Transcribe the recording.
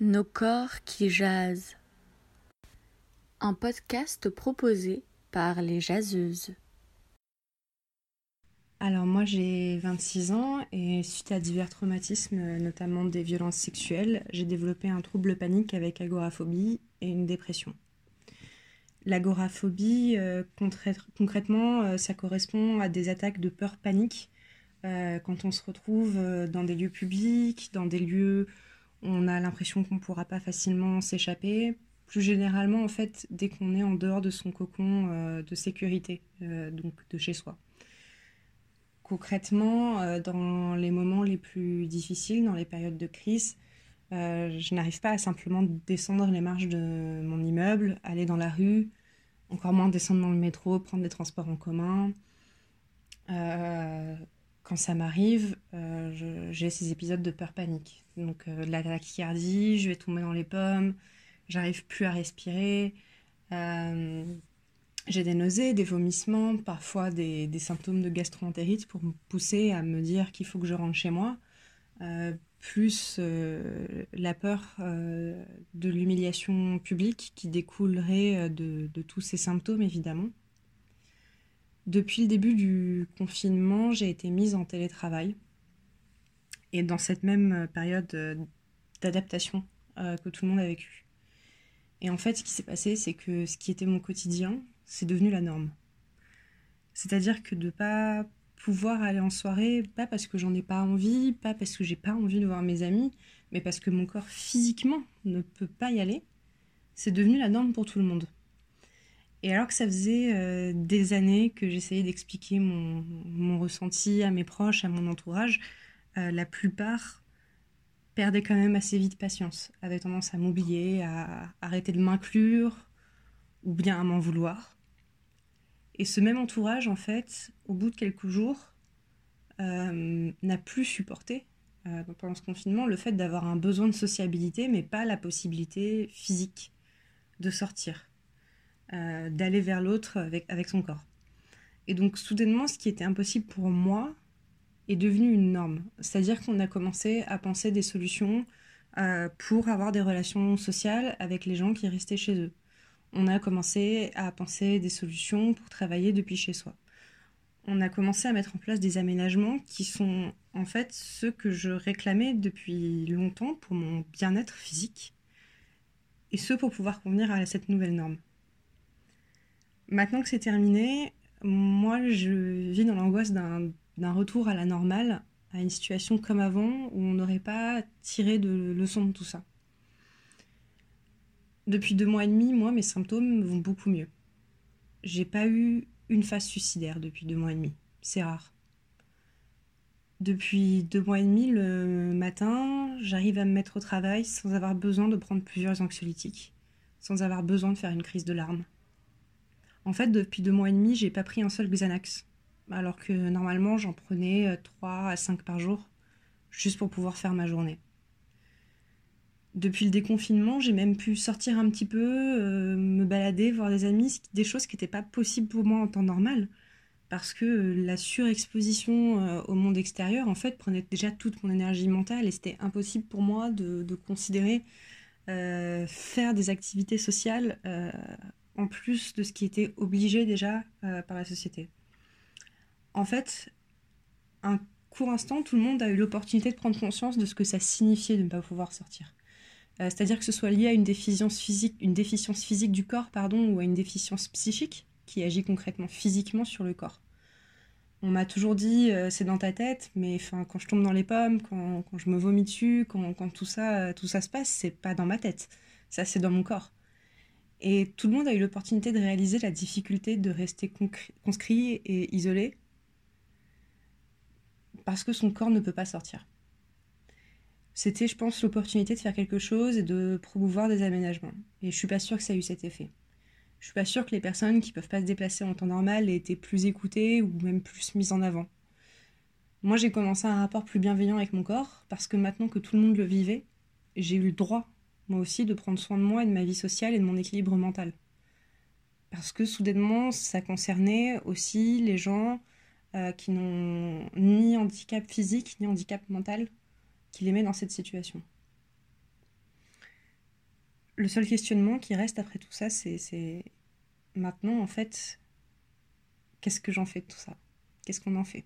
Nos corps qui jasent. Un podcast proposé par les jaseuses. Alors moi j'ai 26 ans et suite à divers traumatismes, notamment des violences sexuelles, j'ai développé un trouble panique avec agoraphobie et une dépression. L'agoraphobie, euh, concrètement, euh, ça correspond à des attaques de peur panique euh, quand on se retrouve dans des lieux publics, dans des lieux on a l'impression qu'on ne pourra pas facilement s'échapper. Plus généralement, en fait, dès qu'on est en dehors de son cocon de sécurité, donc de chez soi. Concrètement, dans les moments les plus difficiles, dans les périodes de crise, euh, je n'arrive pas à simplement descendre les marches de mon immeuble, aller dans la rue, encore moins descendre dans le métro, prendre des transports en commun. Euh, quand ça m'arrive, euh, j'ai ces épisodes de peur panique. Donc de la tachycardie, je vais tomber dans les pommes, j'arrive plus à respirer. j'ai des nausées, des vomissements, parfois des, symptômes de gastroentérite pour me pousser à me dire qu'il faut que je rentre chez moi plus euh, la peur euh, de l'humiliation publique qui découlerait euh, de, tous ces symptômes, évidemment. Depuis le début du confinement, j'ai été mise en télétravail. Et dans cette même période d'adaptation que tout le monde a vécu. Et en fait, ce qui s'est passé, c'est que ce qui était mon quotidien, c'est devenu la norme. C'est-à-dire que de pas pouvoir aller en soirée, pas parce que j'en ai pas envie, pas parce que j'ai pas envie de voir mes amis, mais parce que mon corps physiquement ne peut pas y aller, c'est devenu la norme pour tout le monde. Et alors que ça faisait euh, des années que j'essayais d'expliquer mon, ressenti à mes proches, à mon entourage, euh, la plupart perdaient quand même assez vite patience, avaient tendance à m'oublier, à arrêter de m'inclure, ou bien à m'en vouloir. Et ce même entourage, en fait, au bout de quelques jours, euh, n'a plus supporté, pendant ce confinement, le fait d'avoir un besoin de sociabilité, mais pas la possibilité physique de sortir, euh, d'aller vers l'autre avec, avec son corps. Et donc, soudainement, ce qui était impossible pour moi est devenu une norme. C'est-à-dire qu'on a commencé à penser des solutions pour avoir des relations sociales avec les gens qui restaient chez eux on a commencé à penser des solutions pour travailler depuis chez soi. On a commencé à mettre en place des aménagements qui sont en fait ceux que je réclamais depuis longtemps pour mon bien-être physique et ceux pour pouvoir convenir à cette nouvelle norme. Maintenant que c'est terminé, moi je vis dans l'angoisse d'un retour à la normale, à une situation comme avant où on n'aurait pas tiré de leçon de tout ça. Depuis deux mois et demi, moi, mes symptômes vont beaucoup mieux. J'ai pas eu une phase suicidaire depuis deux mois et demi. C'est rare. Depuis deux mois et demi, le matin, j'arrive à me mettre au travail sans avoir besoin de prendre plusieurs anxiolytiques, sans avoir besoin de faire une crise de larmes. En fait, depuis deux mois et demi, j'ai pas pris un seul Xanax, alors que normalement j'en prenais trois à cinq par jour, juste pour pouvoir faire ma journée depuis le déconfinement, j'ai même pu sortir un petit peu, euh, me balader, voir des amis, des choses qui n'étaient pas possibles pour moi en temps normal. Parce que euh, la surexposition euh, au monde extérieur, en fait, prenait déjà toute mon énergie mentale et c'était impossible pour moi de, considérer faire des activités sociales en plus de ce qui était obligé déjà par la société. En fait, un court instant, tout le monde a eu l'opportunité de prendre conscience de ce que ça signifiait de ne pas pouvoir sortir. Euh, c'est-à-dire que ce soit lié à une déficience physique, une déficience physique du corps, pardon, ou à une déficience psychique qui agit concrètement physiquement sur le corps. On m'a toujours dit euh, c'est dans ta tête, mais quand je tombe dans les pommes, quand, quand je me vomis dessus, quand, quand, tout ça tout ça se passe, c'est pas dans ma tête, ça c'est dans mon corps. Et tout le monde a eu l'opportunité de réaliser la difficulté de rester conscrit et isolé parce que son corps ne peut pas sortir c'était, je pense, l'opportunité de faire quelque chose et de promouvoir des aménagements. Et je suis pas sûre que ça ait eu cet effet. Je suis pas sûre que les personnes qui peuvent pas se déplacer en temps normal aient été plus écoutées ou même plus mises en avant. Moi, j'ai commencé un rapport plus bienveillant avec mon corps parce que maintenant que tout le monde le vivait, j'ai eu le droit, moi aussi, de prendre soin de moi et de ma vie sociale et de mon équilibre mental. Parce que soudainement, ça concernait aussi les gens euh, qui n'ont ni handicap physique ni handicap mental qui les met dans cette situation. le seul questionnement qui reste après tout ça, c'est maintenant, en fait, qu'est-ce que j'en fais de tout ça? Qu'est-ce qu'on en fait?